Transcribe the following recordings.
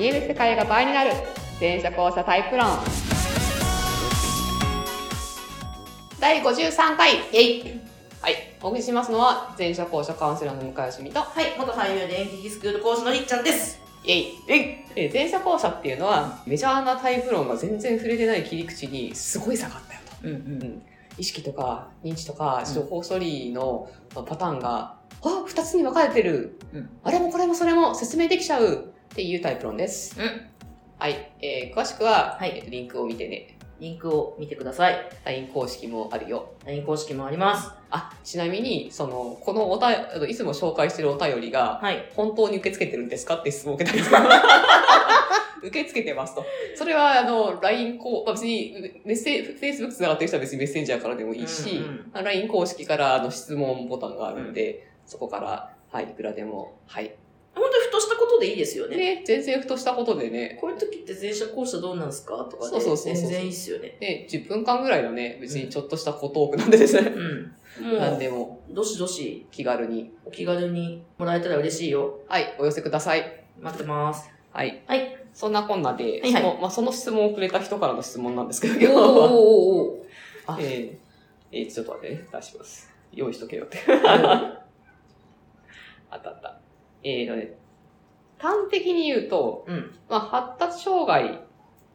見える世界が倍になる。全社交差タイプ論。第53回。イェイ。はい。お送りしますのは全社交差カウンセラーの向井しみと。はい、元俳優で演劇スクール講師のりっちゃんです。イェイ。えー前者後者っていうのはメジャーなタイプ論が全然触れてない切り口にすごい下がったよと。うんう。うん。ん、意識とか認知とか情報処理のパターンが、あ二つに分かれてる、うん。あれもこれもそれも説明できちゃうっていうタイプ論です。うん。はい、えー詳しくは、はいえリンクを見てね。リンクを見てください。LINE 公式もあるよ。LINE 公式もあります。あ、ちなみに、その、このおたいつも紹介してるお便りが、はい。本当に受け付けてるんですかって質問を受けたんですけど 受け付けてますと。それは、あの、LINE こう、まあ、別に、メッセージ、Facebook 繋がってる人は別にメッセンジャーからでもいいし、うんあ LINE 公式からあの質問ボタンがあるんで、そこから、はい、いくらでも、はい。本当でいいですよね。ね、全然ふとしたことでね、こういう時って前者後者どうなんですか？とかね。そうそうそう全然いいっすよね。ね、10分間ぐらいのね、別にちょっとした小トークなんでですね、うん。もなんう、でもどしどし気軽に、お気軽にもらえたら嬉しいよ。はい、お寄せください。待ってます。はい。はい。そんなこんなで、はいはいそのまあ、その質問をくれた人からの質問なんですけど、今日は。おーおーおーあえー、えーちょっと待ってね、出します。用意しとけよって。あったあった。えーとね、端的に言うと、うん。まあ、発達障害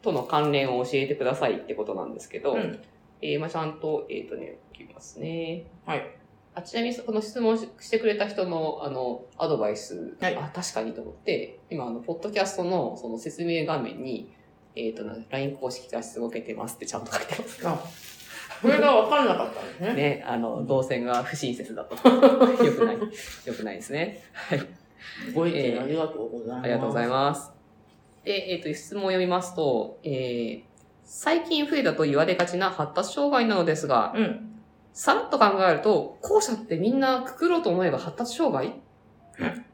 との関連を教えてくださいってことなんですけど、うん。えーまあ、ちゃんと、えっ、とね、いきますね。はい。あちなみに、この質問ししてくれた人の、あの、アドバイス、はいあ、確かにと思って、今、あの、ポッドキャストの、その説明画面に、えっ、とな、LINE 公式が質問を受けてますってちゃんと書いてます。あ、これが分かんなかったんですね。ね、あの、動線が不親切だと。よくない。よくないですね。はい。ご意見ありがとうございます。ありがとうございます。で、えっ、と、質問を読みますと、えー、最近増えたと言われがちな発達障害なのですが、うん。さらっと考えると、後者ってみんなくくろうと思えば発達障害？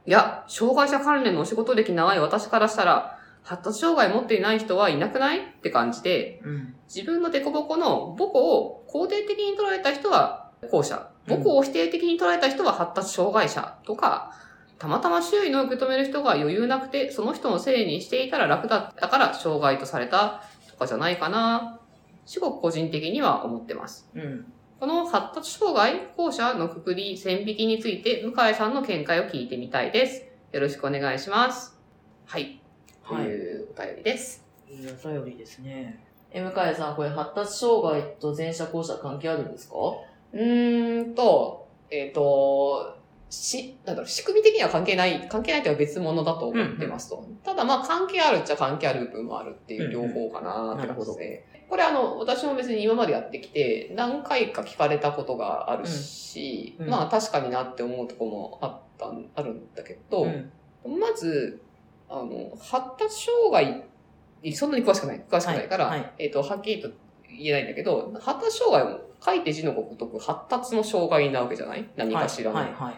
いや、障害者関連のお仕事歴長い私からしたら、発達障害持っていない人はいなくない？って感じで、うん。自分のデコボコの母校を肯定的に捉えた人は後者、母校を否定的に捉えた人は発達障害者とか、たまたま周囲の受け止める人が余裕なくて、その人のせいにしていたら楽だったから障害とされたとかじゃないかな。至極個人的には思ってます。うん。この発達障害、後者のくくり、線引きについて、向井さんの見解を聞いてみたいです。よろしくお願いします。はい。とはい。いうお便りです。いいお便りですね。え、向井さん、これ発達障害と前者後者関係あるんですか？うーんと、えっ、と、し、なんだろう、仕組み的には関係ない、関係ないとは別物だと思ってますと。ただまあ関係あるっちゃ関係ある部分もあるっていう両方かなって感じですね。これあの、私も別に今までやってきて、何回か聞かれたことがあるし、うんうんまあ確かになって思うところもあったん、あるんだけど、ん。まず、あの、発達障害にそんなに詳しくない、詳しくないから、はいはいえっ、と、はっきりと言えないんだけど、発達障害も書いて字のごとく発達の障害なわけじゃない？何かしらの。はい、はい。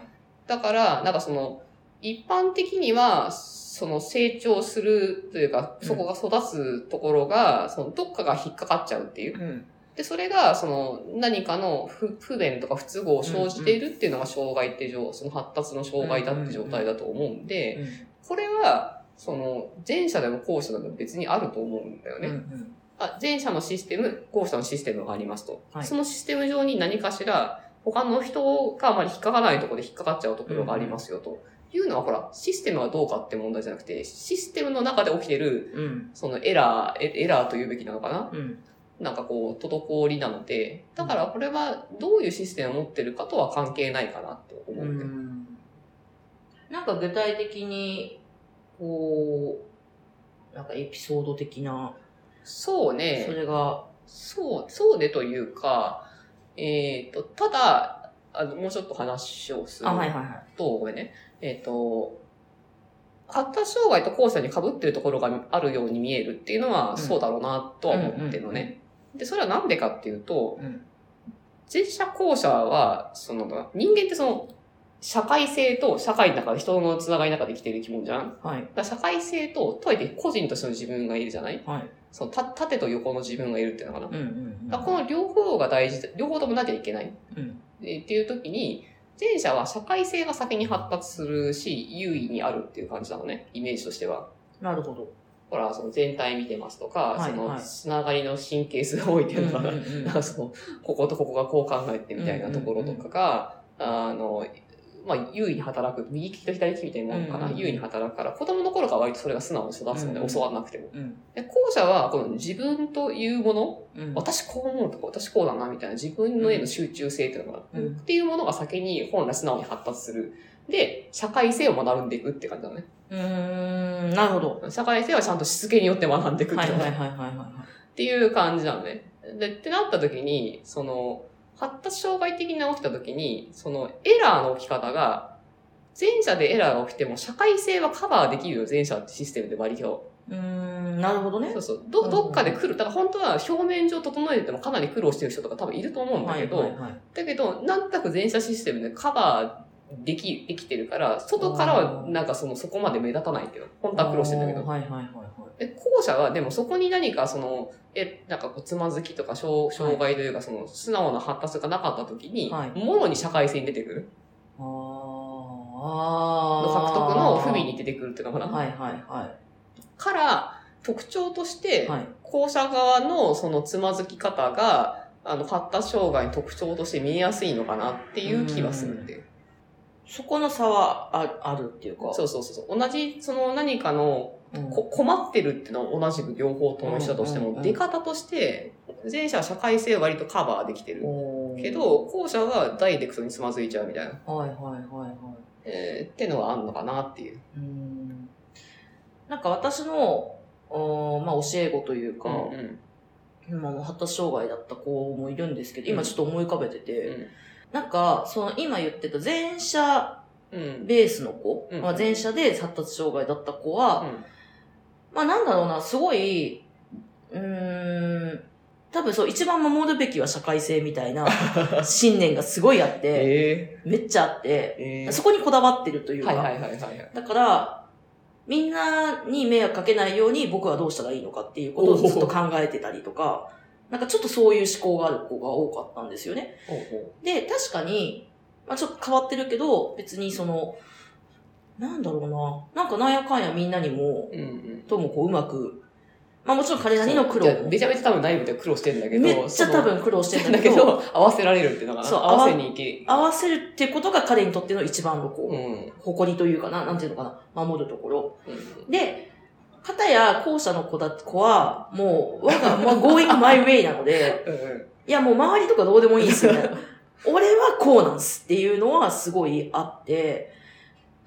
だから、なんかその、一般的には、その成長するというか、うんそこが育つところが、そのどっかが引っかかっちゃうっていう。うん。で、それが、その、何かの不不便とか不都合を生じているっていうのが障害って状、その発達の障害だって状態だと思うんで、これは、その、前者でも後者でも別にあると思うんだよね。うん。うん。あ前者のシステム、後者のシステムがありますと。はいそのシステム上に何かしら、他の人があまり引っかからないところで引っかかっちゃうところがありますよと。いうのはほら、システムはどうかって問題じゃなくて、システムの中で起きてる、うん。そのエラー、エエラーと言うべきなのかな？うん。なんかこう、滞りなので、だからこれはどういうシステムを持ってるかとは関係ないかなと思ううんだよ。ん。なんか具体的に、こう、なんかエピソード的な、そうね。それが、そう、そうでというか、えっ、と、ただ、あの、もうちょっと話をするあ、はいはいはい。と、ごめんね。えっ、と、発達障害と後者に被ってるところがあるように見えるっていうのは、んそうだろうなとは思ってるのね。で、それはなんでかっていうと、うん。前者後者は、その、人間ってその、社会性と社会の中で人のつながりの中で生きてる生き物じゃん。はい。ら社会性と、とはいえ個人としての自分がいるじゃない？はい。そのた縦と横の自分がいるっていうのかな？うんうんだこの両方が大事、両方ともなきゃいけない。うん。えーっていう時に、前者は社会性が先に発達するし、優位にあるっていう感じなのね。イメージとしては。なるほど。ほら、その全体見てますとか、はいそのはいつながりの神経数が多いっていうのかな？うんうんうんなんか その、こことここがこう考えてみたいなところとかが、あの、まあ、優位に働く、右利きと左利きみたいになるのかな、うんうん。うん優位に働くから、子供の頃から割とそれが素直に育つので、うんうん。教わらなくても。うん。で後者は、この自分というもの、うん。私こう思うとか、私こうだな、みたいな自分のへの集中性っていうのかな、うん。っていうものが先に本来素直に発達する。で、社会性を学んでいくって感じだね。うーん、なるほど。社会性はちゃんとしつけによって学んでいくってはいはいはいはいはいはっていう感じなのね。で、ってなった時に、その、発達障害的な起きた時に、そのエラーの起き方が、前者でエラーが起きても社会性はカバーできるよ、前者システムで割と。い。うーん、なるほどねそう。そう。ど、どっかで来る。だから本当は表面上整えててもかなり苦労してる人とか多分いると思うんだけど、はいはいはい。だけど、なんとなく前者システムでカバーでき、できてるから、外からはなんかその、そこまで目立たないっていうの。本当は苦労してんだけど。はいはいはいはい。で、後者はでもそこに何かその、え、なんかこう、つまずきとか障障害というか、その、素直な発達がなかった時に、はいもろに社会性に出てくる。あーあー。獲得の不備に出てくるっていうのかな。はいはいはから、特徴としてい。、はい。後者側のそのつまずき方が、あの、発達障害の特徴として見えやすいのかなっていう気はするんで。そこの差はああるっていうか。そうそうそう。同じ、その何かのうんこ困ってるっていうのは同じく両方とも一緒だとしても、うんうんうん出方として、前者は社会性を割とカバーできてる。け、ど、後者はダイレクトにつまずいちゃうみたいな、はいはいはいはい。えーってのがあるのかなっていう。うーん。なんか私の、おーまあ、教え子というか、うんまあ、発達障害だった子もいるんですけど、今ちょっと思い浮かべてて、うん。なんか、その今言ってた前者うん。ベースの子、うん。まあ、前者で発達障害だった子は、まあなんだろうな、すごい、うーん、多分そう、一番守るべきは社会性みたいな 信念がすごいあって、えめっちゃあって、ー、えー、そこにこだわってるというか、はいはいはいはいはい。だから、みんなに迷惑かけないように僕はどうしたらいいのかっていうことをずっと考えてたりとか、なんかちょっとそういう思考がある子が多かったんですよね。ほうほで、確かに、まあちょっと変わってるけど、別にその、なんだろうな。なんかなんやかんやみんなにも、う。うんうん。ともこううまく、まあもちろん彼なりの苦労めちゃめちゃ多分内部で苦労してんだけど、めっちゃ多分苦労してんだけど、合わせられるっていうのかな。そう合わせにいけ。合わせるってことが彼にとっての一番のこう、うん。誇りというかな、なんていうのかな、守るところ。うんで、片や後者の子だ、子は、もう、我が、まあ、going my way なので、うんいやもう周りとかどうでもいいんですよ。俺はこうなんすっていうのはすごいあって、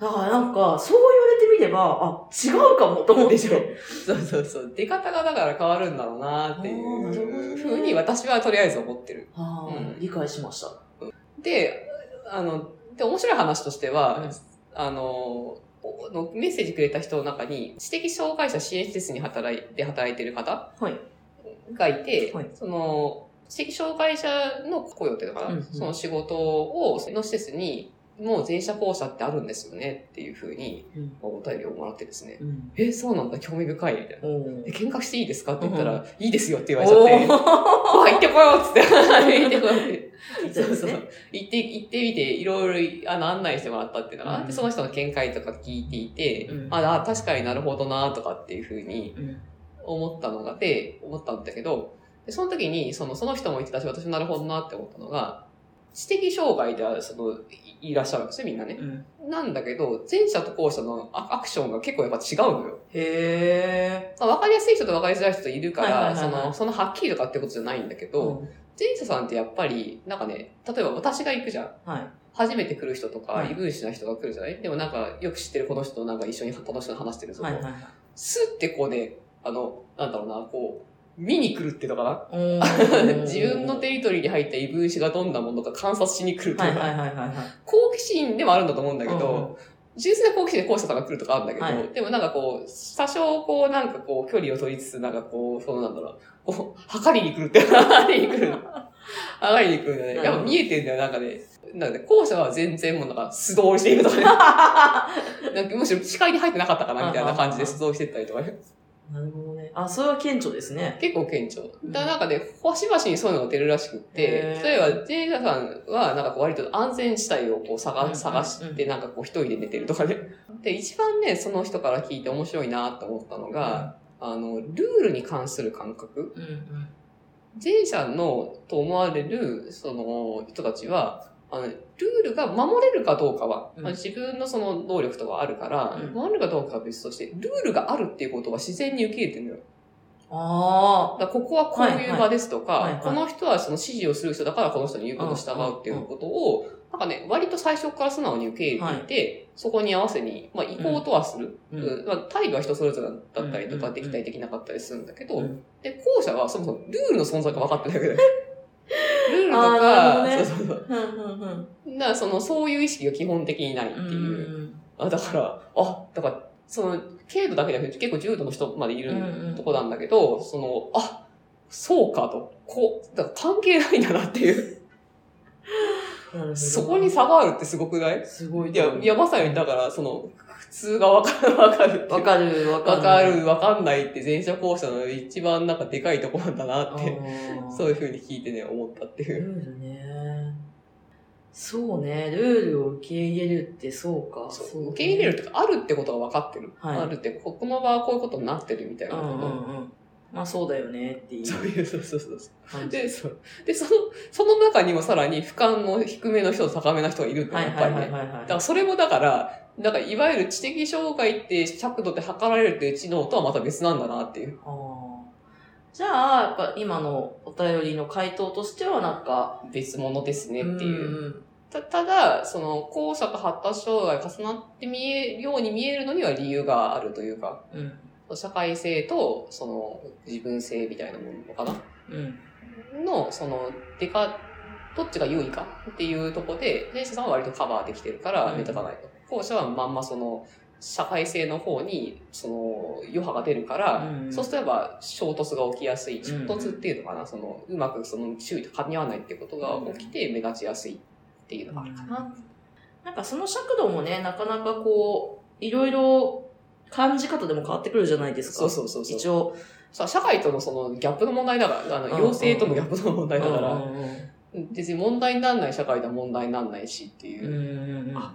だからなんか、そう言われてみれば、あ、違うかもと思って。でしょそうそうそう。出方がだから変わるんだろうなっていうふうに私はとりあえず思ってる。あーうん理解しました。で、あの、で、面白い話としては、うんあの、おのメッセージくれた人の中に、知的障害者支援施設に働いて働いてる方はい。がいて、はいその、知的障害者の雇用っていうのかな、うんうんその仕事を、その施設に、もう全社校舎ってあるんですよねっていうふうにうん。お便りをもらってですね。うん。え、そうなんだ、興味深いみたいな。おーで喧嘩していいですかって言ったら、うんいいですよって言われちゃって、あ、行ってこようっつって。行ってこようって。そうですね。行って、行ってみて、いろいろ、あの、案内してもらったっていうのがその人の見解とか聞いていて、うんあ、あ確かになるほどな、とかっていうふうにうん。思ったのが、で、思ったんだけど、でその時に、その、その人も言ってたし、私もなるほどなって思ったのが、知的障害である、その、いいらっしゃるんですよ、みんなねう。ん。なんだけど、前者と後者のアアクションが結構やっぱ違うのよ。へまあ、分かりやすい人と分かりづらい人いるから、はいはいはいはいその、そのはっきりとかってことじゃないんだけー。ど、前者さんってやっぱり、なんかね、例えば私が行くじゃん。はい。初めて来る人とか、はい異分子な人が来るじゃない？でもなんか、よく知ってるこの人となんか一緒に楽しく話してるぞ。はいはいはい。スってこうね、あの、なんだろうな、こう、見に来るっていうのかな 自分のテリトリーに入った異分子がどんなものか観察しに来るとか。好奇心でもあるんだと思うんだけど、うん純粋な好奇心で講師さんが来るとかあるんだけど、はいでもなんかこう、多少こうなんかこう距離を取りつつ、なんかこう、そのなんだろう、こう、測りに来るって、測りに来るの。測りに来るんだね。やっぱ見えてんだよ、なんかね。なんかね、後者は全然もうなんか素通りしているとかね。なんかむしろ視界に入ってなかったかなみたいな感じで素通りしてったりとかね。なるほどね。あ、それは顕著ですね。結構顕著。うんだなんかね、星々にそういうのが出るらしくって、例えば、ジェイザさんは、なんかこう割と安全地帯をこう探探して、なんかこう一人で寝てるとかね。で、一番ね、その人から聞いて面白いなと思ったのが、あの、ルールに関する感覚うんうん。前者のと思われる、その人たちは、あの、ルールが守れるかどうかは、うん。まあ自分のその能力とかあるから、うん。守れるかどうかは別として、ルールがあるっていうことは自然に受け入れてるのよ。あだからここはこういう場ですとか、はいはいはい。はいこの人はその指示をする人だからこの人に言うことを従うっていうことを、なんかね、割と最初から素直に受け入れてい。て、そこに合わせに、まあ、行こうとはする。うん。うん。まあ、態度は人それぞれだったりとか、うん。できたりできなかったりするんだけど、うん。で、後者はそもそもルールの存在が分かってないわけだよ。ルールとか、ねそうそうそう。うその、そういう意識が基本的にないってうんいう。あ、だから、あ、だから、その、軽度だけじゃなくて結構重度の人までいるうんうんとこなんだけど、その、あ、そうかと、こう、だから関係ないんだなっていう。そこに差があるってすごくない？すごいいや、いや、まさにだから、その、普通がわかる、わかる。わかる、わかる。わかる、わかんないって前者後者の一番なんかでかいところだなって、そういうふうに聞いてね、思ったっていう。ルールね。そうね、ルールを受け入れるってそうか。そうね受け入れるってか、あるってことが分かってる。はいあるって、ここの場はこういうことになってるみたいなうんことうんうん。まあそうだよねっていうそういう、そうそうそう。で、そう。で、その、その中にもさらに俯瞰の低めの人と高めの人がいるんだよ、はいはいやっぱりね。はいはいはい。だからそれもだから、なんかいわゆる知的障害って尺度で測られるっていう知能とはまた別なんだなっていう。あーじゃあ、やっぱ今のお便りの回答としてはなんか、別物ですねっていう。うんたただ、その、後者と発達障害重なって見えるように見えるのには理由があるというか、うん。社会性と、その、自分性みたいなものかな？うん。の、その、でか、どっちが優位かっていうところで、前者さんは割とカバーできてるからうん目立たないと。後者はまんまその、社会性の方に、その、余波が出るから、うんそうすれば衝突が起きやすい。ん衝突っていうのかな、その、うまくその周囲と噛み合わないっていうことが起きて目立ちやすいっていうのがあるかな。なんかその尺度もね、なかなかこう、いろいろ感じ方でも変わってくるじゃないですか。そうそうそうそう。一応。さ社会とのそのギャップの問題だから、あの、うん要請とのギャップの問題だから、うんうん別に問題にならない社会では問題にならないしっていう。うんうんうんあ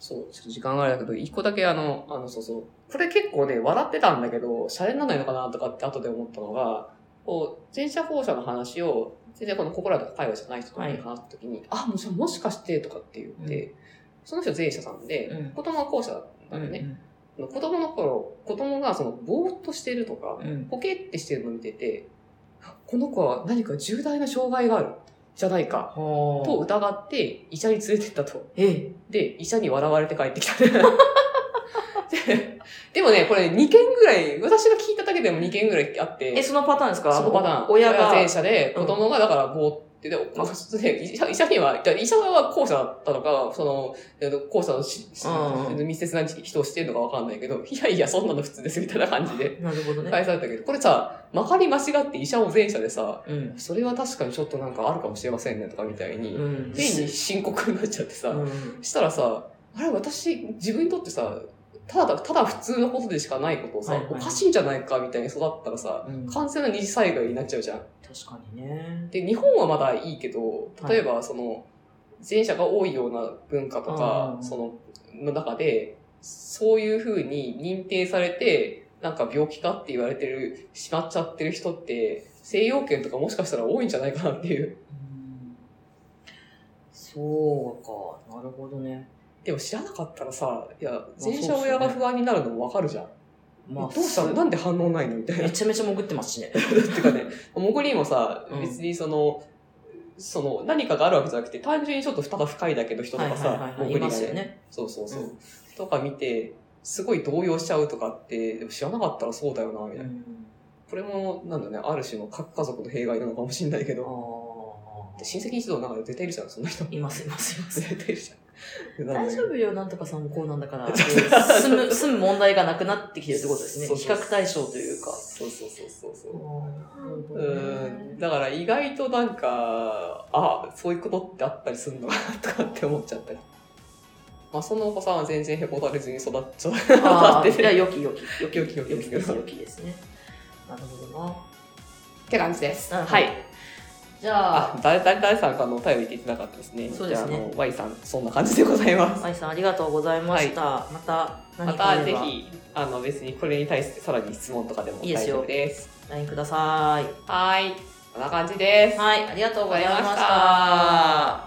そう、ちょっと時間があれだけど、一個だけあの、あの、そうそう。これ結構ね、笑ってたんだけど、シャレにならないのかなとかって後で思ったのが、こう、前者後者の話を、全然この心当たり会話じゃない人とに話した時に、あ、もうじゃあもしかしてとかって言って、その人前者さんで、うん子供は後者なんだね。子供の頃、子供がその、ぼーっとしてるとか、ポケってしてるのを見てて、あこの子は何か重大な障害がある、じゃないか、とと、疑って医者に連れてったと。えで、医者に笑われて帰ってきた。ででもね、これ2件ぐらい、私が聞いただけでも2件ぐらいあって、え、そのパターンですか？そのパターン。親が。前者で、うん子供がだからぼーって、で、まあ、それで医者医者には、医者は後者だったのか、その、えっと後者の密接な人をしてるのかわかんないけど、いやいや、そんなの普通ですみたいな感じでなるほどね。返されたけど、これさ、まかり間違って医者を前者でさ、うん。それは確かにちょっとなんかあるかもしれませんねとかみたいに、うん。変に深刻になっちゃってさ、うんしたらさ、あれ私、自分にとってさ、ただ、ただ普通のことでしかないことをさ、はいはいおかしいんじゃないかみたいに育ったらさ、うん完全な二次災害になっちゃうじゃん。確かにね。で、日本はまだいいけど、例えばその、前者が多いような文化とかう、んその、の中で、そういうふうに認定されて、なんか病気かって言われてる、しまっちゃってる人って、西洋圏とかもしかしたら多いんじゃないかなっていう。うんそうか。なるほどね。でも知らなかったらさ、いや、あ前者親が不安になるのもわかるじゃん。まあ、どうしたの？なんで反応ないの？みたいな。めちゃめちゃ潜ってますしね。てかね、潜りもさうん、別にその、その、何かがあるわけじゃなくて、単純にちょっとただ深いだけの人とかさ潜りがね、ますよね。そうそうそうう。とか見て、すごい動揺しちゃうとかって、でも知らなかったらそうだよな、みたいな。うんこれも、なんだね、ある種の核家族の弊害なのかもしれないけあど、ー親戚一同の中で絶対いるじゃん、そんな人。いますいますいます。絶対 いるじゃん。大丈夫夫よ、なんとかさんもこうなんだから、住む、住む問題がなくなってきてるってことですね。そうそう比較対象というか。そうそうそうそうそう。ん、だから意外となんか、あ、そういうことってあったりするのかなとかって思っちゃったり。まあ、そのお子さんは全然へこたれずに育っちゃああ、っていや、て。良き良き。良き良き良き良きです、良きですね。なるほどな。って感じです。はい。じゃあ、あ、誰、誰、誰さんからのお便りってなかったですね。そうですねじゃあ、あの、Y さん、そんな感じでございます。愛さんありがとうございました。またま何かあればたぜひ、あの、別にこれに対してさらに質問とかでも大いいですよ丈夫です。LINE ください。はい。こんな感じです。はい、ありがとうございました。